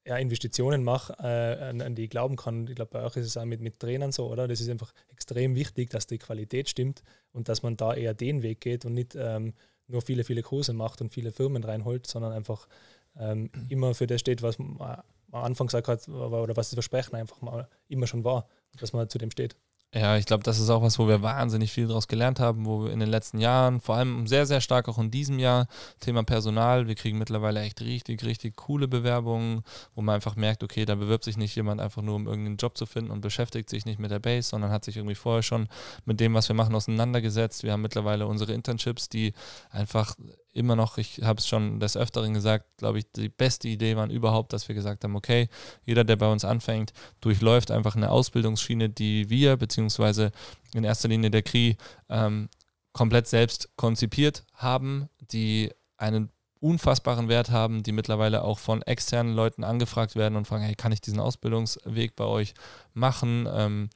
ja, Investitionen mache, äh, an, an, die ich glauben kann. Ich glaube, bei euch ist es auch mit, mit Trainern so, oder? Das ist einfach extrem wichtig, dass die Qualität stimmt und dass man da eher den Weg geht und nicht ähm, nur viele, viele Kurse macht und viele Firmen reinholt, sondern einfach ähm, immer für das steht, was man am Anfang gesagt hat oder was das Versprechen einfach mal immer schon war, dass man zu dem steht. Ja, ich glaube, das ist auch was, wo wir wahnsinnig viel daraus gelernt haben, wo wir in den letzten Jahren, vor allem sehr, sehr stark auch in diesem Jahr, Thema Personal, wir kriegen mittlerweile echt richtig, richtig coole Bewerbungen, wo man einfach merkt, okay, da bewirbt sich nicht jemand einfach nur, um irgendeinen Job zu finden und beschäftigt sich nicht mit der Base, sondern hat sich irgendwie vorher schon mit dem, was wir machen, auseinandergesetzt. Wir haben mittlerweile unsere Internships, die einfach immer noch, ich habe es schon des Öfteren gesagt, glaube ich, die beste Idee war überhaupt, dass wir gesagt haben, okay, jeder, der bei uns anfängt, durchläuft einfach eine Ausbildungsschiene, die wir, beziehungsweise in erster Linie der KRI, ähm, komplett selbst konzipiert haben, die einen unfassbaren Wert haben, die mittlerweile auch von externen Leuten angefragt werden und fragen, hey, kann ich diesen Ausbildungsweg bei euch machen? Ähm,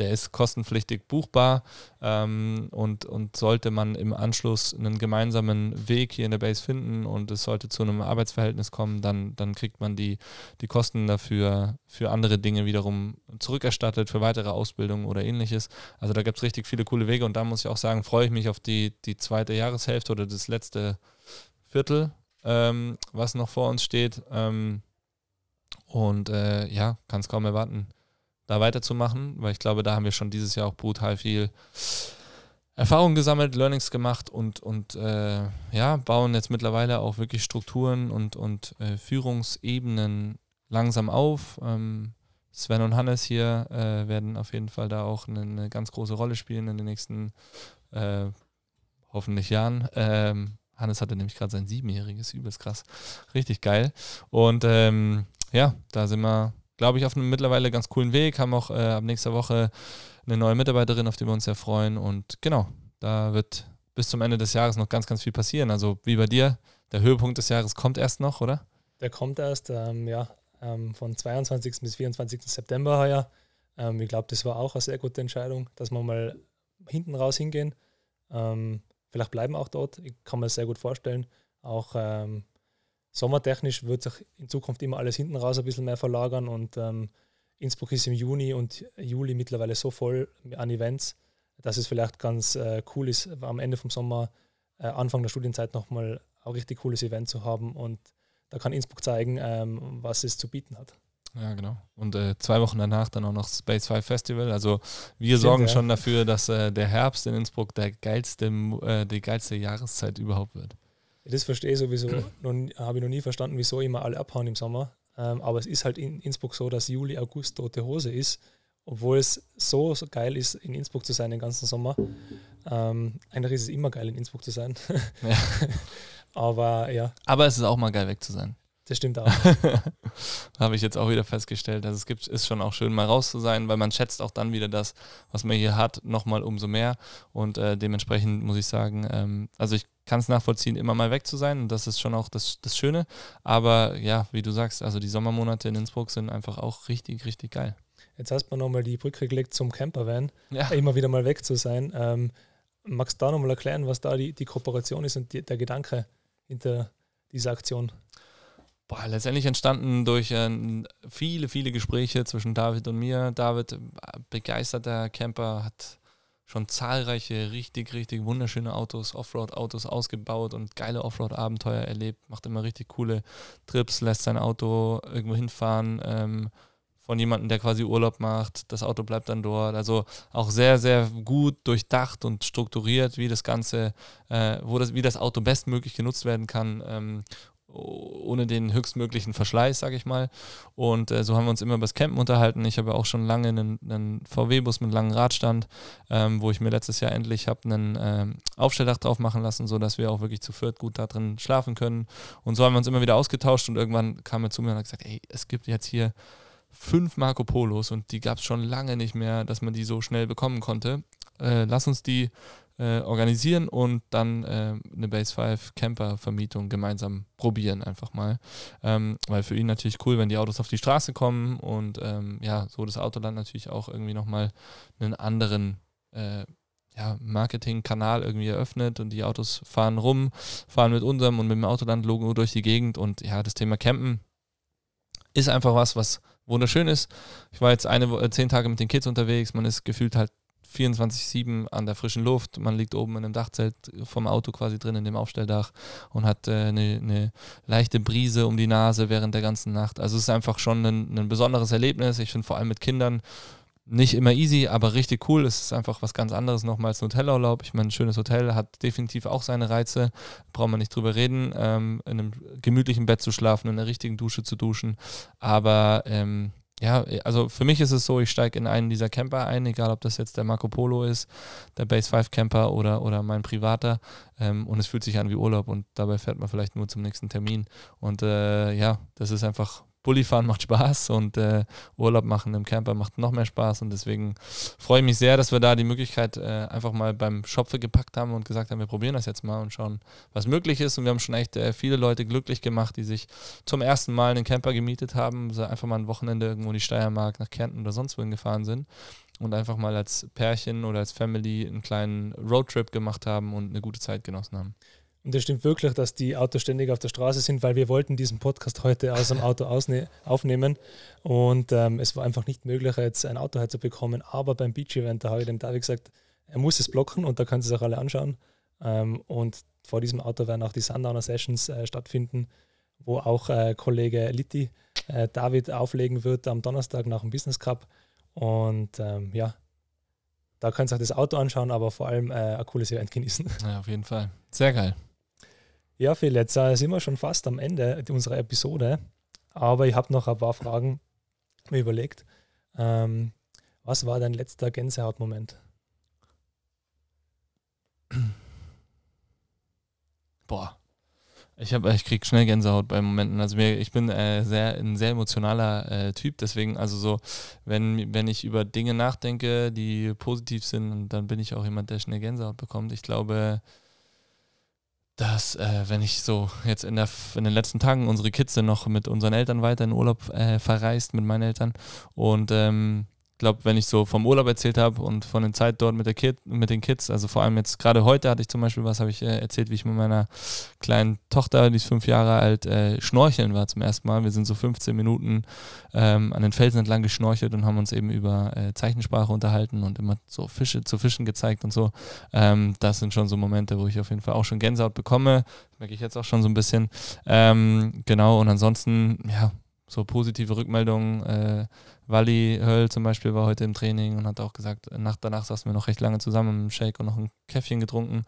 der ist kostenpflichtig buchbar ähm, und, und sollte man im Anschluss einen gemeinsamen Weg hier in der Base finden und es sollte zu einem Arbeitsverhältnis kommen, dann, dann kriegt man die, die Kosten dafür für andere Dinge wiederum zurückerstattet, für weitere Ausbildung oder ähnliches. Also da gibt es richtig viele coole Wege und da muss ich auch sagen, freue ich mich auf die, die zweite Jahreshälfte oder das letzte Viertel, ähm, was noch vor uns steht. Ähm, und äh, ja, kann es kaum erwarten, da weiterzumachen, weil ich glaube, da haben wir schon dieses Jahr auch brutal viel Erfahrung gesammelt, Learnings gemacht und, und äh, ja, bauen jetzt mittlerweile auch wirklich Strukturen und, und äh, Führungsebenen langsam auf. Ähm, Sven und Hannes hier äh, werden auf jeden Fall da auch eine, eine, ganz große Rolle spielen in den nächsten äh, hoffentlich Jahren. Ähm, Hannes hatte nämlich gerade sein siebenjähriges, übelst krass. Richtig geil. Und ähm, ja, da sind wir, glaube ich, auf einem mittlerweile ganz coolen Weg. Haben auch äh, ab nächster Woche eine neue Mitarbeiterin, auf die wir uns sehr freuen. Und genau, da wird bis zum Ende des Jahres noch ganz, ganz viel passieren. Also wie bei dir, der Höhepunkt des Jahres kommt erst noch, oder? Der kommt erst, ähm, ja, ähm, von 22. bis 24. September heuer. Ähm, ich glaube, das war auch eine sehr gute Entscheidung, dass wir mal hinten raus hingehen. Ähm, vielleicht bleiben auch dort. Ich kann mir das sehr gut vorstellen. Auch ähm, sommertechnisch wird sich in Zukunft immer alles hinten raus ein bisschen mehr verlagern und ähm, Innsbruck ist im Juni und Juli mittlerweile so voll an Events, dass es vielleicht ganz äh, cool ist, am Ende vom Sommer, äh, Anfang der Studienzeit nochmal ein richtig cooles Event zu haben und da kann Innsbruck zeigen, ähm, was es zu bieten hat. Ja, genau. Und äh, zwei Wochen danach dann auch noch Space 5 Festival. Also wir Stimmt, sorgen ja. schon dafür, dass äh, der Herbst in Innsbruck der geilste, äh, die geilste Jahreszeit überhaupt wird. Das verstehe ich sowieso. Habe ich noch nie verstanden, wieso immer alle abhauen im Sommer. Ähm, aber es ist halt in Innsbruck so, dass Juli, August tote Hose ist, obwohl es so, so geil ist, in Innsbruck zu sein den ganzen Sommer. Ähm, eigentlich ist es immer geil, in Innsbruck zu sein. Ja. aber ja. Aber es ist auch mal geil, weg zu sein. Das stimmt auch. Habe ich jetzt auch wieder festgestellt. Also es gibt, ist schon auch schön, mal raus zu sein, weil man schätzt auch dann wieder das, was man hier hat, nochmal umso mehr. Und äh, dementsprechend muss ich sagen, ähm, also ich kann es nachvollziehen, immer mal weg zu sein. Und das ist schon auch das, das Schöne. Aber ja, wie du sagst, also die Sommermonate in Innsbruck sind einfach auch richtig, richtig geil. Jetzt hast du nochmal die Brücke gelegt zum Campervan, ja. immer wieder mal weg zu sein. Ähm, magst du da nochmal erklären, was da die, die Kooperation ist und die, der Gedanke hinter dieser Aktion? Boah, letztendlich entstanden durch äh, viele, viele Gespräche zwischen David und mir. David, äh, begeisterter Camper, hat schon zahlreiche richtig, richtig wunderschöne Autos, Offroad-Autos ausgebaut und geile Offroad-Abenteuer erlebt, macht immer richtig coole Trips, lässt sein Auto irgendwo hinfahren. Ähm, von jemandem, der quasi Urlaub macht. Das Auto bleibt dann dort. Also auch sehr, sehr gut durchdacht und strukturiert, wie das Ganze, äh, wo das, wie das Auto bestmöglich genutzt werden kann. Ähm, ohne den höchstmöglichen Verschleiß, sage ich mal. Und äh, so haben wir uns immer über das Campen unterhalten. Ich habe auch schon lange einen, einen VW-Bus mit langem Radstand, ähm, wo ich mir letztes Jahr endlich habe einen ähm, Aufstelldach drauf machen lassen, sodass wir auch wirklich zu viert gut da drin schlafen können. Und so haben wir uns immer wieder ausgetauscht und irgendwann kam er zu mir und hat gesagt, ey, es gibt jetzt hier fünf Marco Polos und die gab es schon lange nicht mehr, dass man die so schnell bekommen konnte. Äh, lass uns die äh, organisieren und dann äh, eine Base 5 Camper Vermietung gemeinsam probieren einfach mal. Ähm, weil für ihn natürlich cool, wenn die Autos auf die Straße kommen und ähm, ja, so das Autoland natürlich auch irgendwie nochmal einen anderen äh, ja, Marketingkanal irgendwie eröffnet und die Autos fahren rum, fahren mit unserem und mit dem Autoland-Logo durch die Gegend und ja, das Thema Campen ist einfach was, was wunderschön ist. Ich war jetzt eine, äh, zehn Tage mit den Kids unterwegs, man ist gefühlt halt 24-7 an der frischen Luft. Man liegt oben in einem Dachzelt vom Auto quasi drin in dem Aufstelldach und hat äh, eine, eine, leichte Brise um die Nase während der ganzen Nacht. Also es ist einfach schon ein, ein besonderes Erlebnis. Ich finde vor allem mit Kindern nicht immer easy, aber richtig cool. Es ist einfach was ganz anderes nochmal als ein Hotelurlaub. Ich meine, ein schönes Hotel hat definitiv auch seine Reize. Braucht man nicht drüber reden. Ähm, in einem gemütlichen Bett zu schlafen, in einer richtigen Dusche zu duschen. Aber ähm, ja, also für mich ist es so, ich steige in einen dieser Camper ein, egal ob das jetzt der Marco Polo ist, der Base 5 Camper oder, oder mein privater. Ähm, und es fühlt sich an wie Urlaub und dabei fährt man vielleicht nur zum nächsten Termin. Und äh, ja, das ist einfach Bullifahren macht Spaß und äh, Urlaub machen im Camper macht noch mehr Spaß und deswegen freue ich mich sehr, dass wir da die Möglichkeit äh, einfach mal beim Schopfe gepackt haben und gesagt haben, wir probieren das jetzt mal und schauen, was möglich ist und wir haben schon echt äh, viele Leute glücklich gemacht, die sich zum ersten Mal einen Camper gemietet haben, so einfach mal ein Wochenende irgendwo in die Steiermark nach Kärnten oder sonst wohin gefahren sind und einfach mal als Pärchen oder als Family einen kleinen Roadtrip gemacht haben und eine gute Zeit genossen haben. Und es stimmt wirklich, dass die Autos ständig auf der Straße sind, weil wir wollten diesen Podcast heute aus dem Auto aufnehmen. Und ähm, es war einfach nicht möglich, jetzt ein Auto heute zu bekommen. Aber beim Beach-Event, da habe ich dem David gesagt, er muss es blocken und da können Sie es auch alle anschauen. Ähm, und vor diesem Auto werden auch die Sundowner Sessions äh, stattfinden, wo auch äh, Kollege Litti äh, David auflegen wird am Donnerstag nach dem Business Cup. Und ähm, ja, da könnt ihr euch das Auto anschauen, aber vor allem äh, ein cooles Event genießen. Ja, auf jeden Fall. Sehr geil. Ja, Phil, jetzt äh, sind wir schon fast am Ende unserer Episode, aber ich habe noch ein paar Fragen mir überlegt. Ähm, was war dein letzter Gänsehautmoment? Boah. Ich, hab, ich kriege schnell Gänsehaut bei Momenten. Also mir, ich bin äh, sehr, ein sehr emotionaler äh, Typ, deswegen, also so, wenn, wenn ich über Dinge nachdenke, die positiv sind, dann bin ich auch jemand, der schnell Gänsehaut bekommt. Ich glaube, dass äh, wenn ich so jetzt in, der, in den letzten Tagen unsere Kids sind noch mit unseren Eltern weiter in Urlaub äh, verreist, mit meinen Eltern und ähm, glaube, wenn ich so vom Urlaub erzählt habe und von der Zeit dort mit, der Kid, mit den Kids, also vor allem jetzt gerade heute hatte ich zum Beispiel was, habe ich äh, erzählt, wie ich mit meiner kleinen Tochter, die ist fünf Jahre alt, äh, schnorcheln war zum ersten Mal. Wir sind so 15 Minuten ähm, an den Felsen entlang geschnorchelt und haben uns eben über äh, Zeichensprache unterhalten und immer so Fische zu Fischen gezeigt und so. Ähm, das sind schon so Momente, wo ich auf jeden Fall auch schon Gänsehaut bekomme. Das merke ich jetzt auch schon so ein bisschen. Ähm, genau, und ansonsten, ja, so positive Rückmeldungen. Äh, Wally Höll zum Beispiel war heute im Training und hat auch gesagt, nach, danach saßen wir noch recht lange zusammen im Shake und noch ein Käffchen getrunken,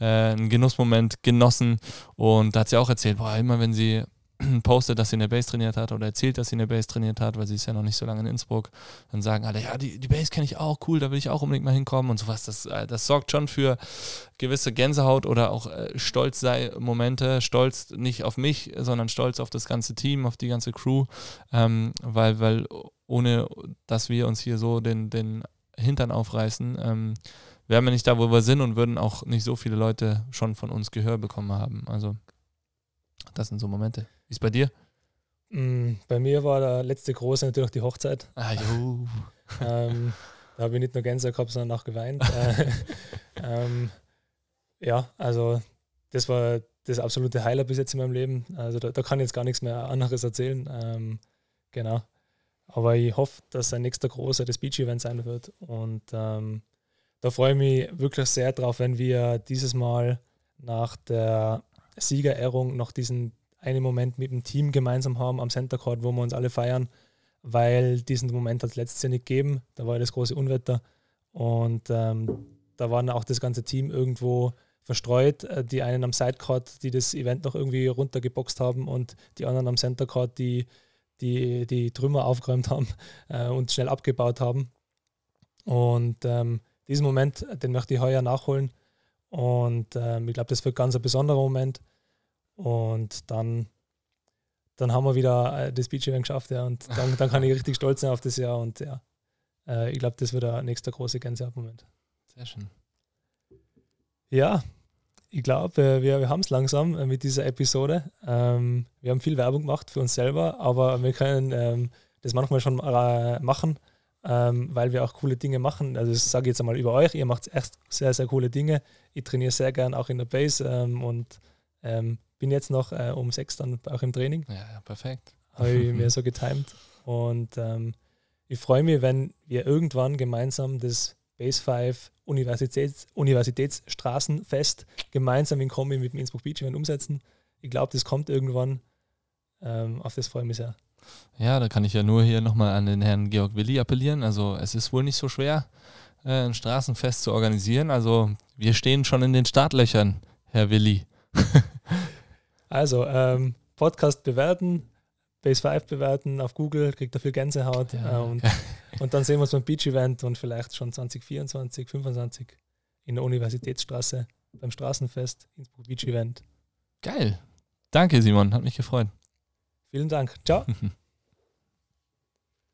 äh, einen Genussmoment genossen. Und da hat sie auch erzählt, boah, immer wenn sie postet, dass sie in der Base trainiert hat oder erzählt, dass sie in der Base trainiert hat, weil sie ist ja noch nicht so lange in Innsbruck, dann sagen alle, ja, die, die Base kenne ich auch, cool, da will ich auch unbedingt mal hinkommen und sowas. Das, äh, das sorgt schon für gewisse Gänsehaut oder auch äh, stolz sei Momente, stolz nicht auf mich, sondern stolz auf das ganze Team, auf die ganze Crew, ähm, weil, weil ohne dass wir uns hier so den, den Hintern aufreißen, ähm, wären wir nicht da, wo wir sind und würden auch nicht so viele Leute schon von uns Gehör bekommen haben. Also das sind so Momente. Wie ist bei dir? Mm, bei mir war der letzte große natürlich die Hochzeit. Ah, jo. ähm, da habe ich nicht nur Gänse gehabt, sondern auch geweint. Äh, ähm, ja, also das war das absolute Highlight bis jetzt in meinem Leben. Also da, da kann ich jetzt gar nichts mehr anderes erzählen. Ähm, genau. Aber ich hoffe, dass ein nächster großer das Beach-Event sein wird. Und ähm, da freue ich mich wirklich sehr drauf, wenn wir dieses Mal nach der Siegerehrung noch diesen einen Moment mit dem Team gemeinsam haben am Center Court, wo wir uns alle feiern, weil diesen Moment hat es letztes Jahr nicht gegeben. Da war ja das große Unwetter und ähm, da war auch das ganze Team irgendwo verstreut. Äh, die einen am Sidecourt, die das Event noch irgendwie runtergeboxt haben und die anderen am Center Court, die die, die Trümmer aufgeräumt haben äh, und schnell abgebaut haben. Und ähm, diesen Moment, den möchte ich heuer nachholen. Und ähm, ich glaube, das wird ganz ein besonderer Moment. Und dann, dann haben wir wieder äh, das Beach Event geschafft, ja. Und dann, dann kann ich richtig stolz sein auf das Jahr. Und ja, äh, ich glaube, das wird der nächste große Gänsehaut-Moment. Sehr schön. Ja, ich glaube, äh, wir, wir haben es langsam äh, mit dieser Episode. Ähm, wir haben viel Werbung gemacht für uns selber, aber wir können ähm, das manchmal schon äh, machen, ähm, weil wir auch coole Dinge machen. Also das sage ich jetzt einmal über euch, ihr macht echt sehr, sehr coole Dinge. Ich trainiere sehr gern auch in der Base ähm, und ähm, bin jetzt noch äh, um sechs dann auch im Training. Ja, perfekt. Habe ich mir so getimt. Und ähm, ich freue mich, wenn wir irgendwann gemeinsam das Base 5 Universitäts Universitätsstraßenfest gemeinsam in Kombi mit dem Innsbruck Beach Event umsetzen. Ich glaube, das kommt irgendwann. Ähm, auf das freue ich mich sehr. Ja, da kann ich ja nur hier nochmal an den Herrn Georg Willi appellieren. Also es ist wohl nicht so schwer, äh, ein Straßenfest zu organisieren. Also wir stehen schon in den Startlöchern, Herr Willi. also ähm, Podcast bewerten, Base 5 bewerten auf Google, kriegt dafür Gänsehaut. Ja, äh, und, und, dann sehen wir uns beim Beach-Event und vielleicht schon 2024, 2025 in der Universitätsstraße beim Straßenfest, Innsbruck Beach-Event. Geil. Danke, Simon. Hat mich gefreut. Vielen Dank. Ciao.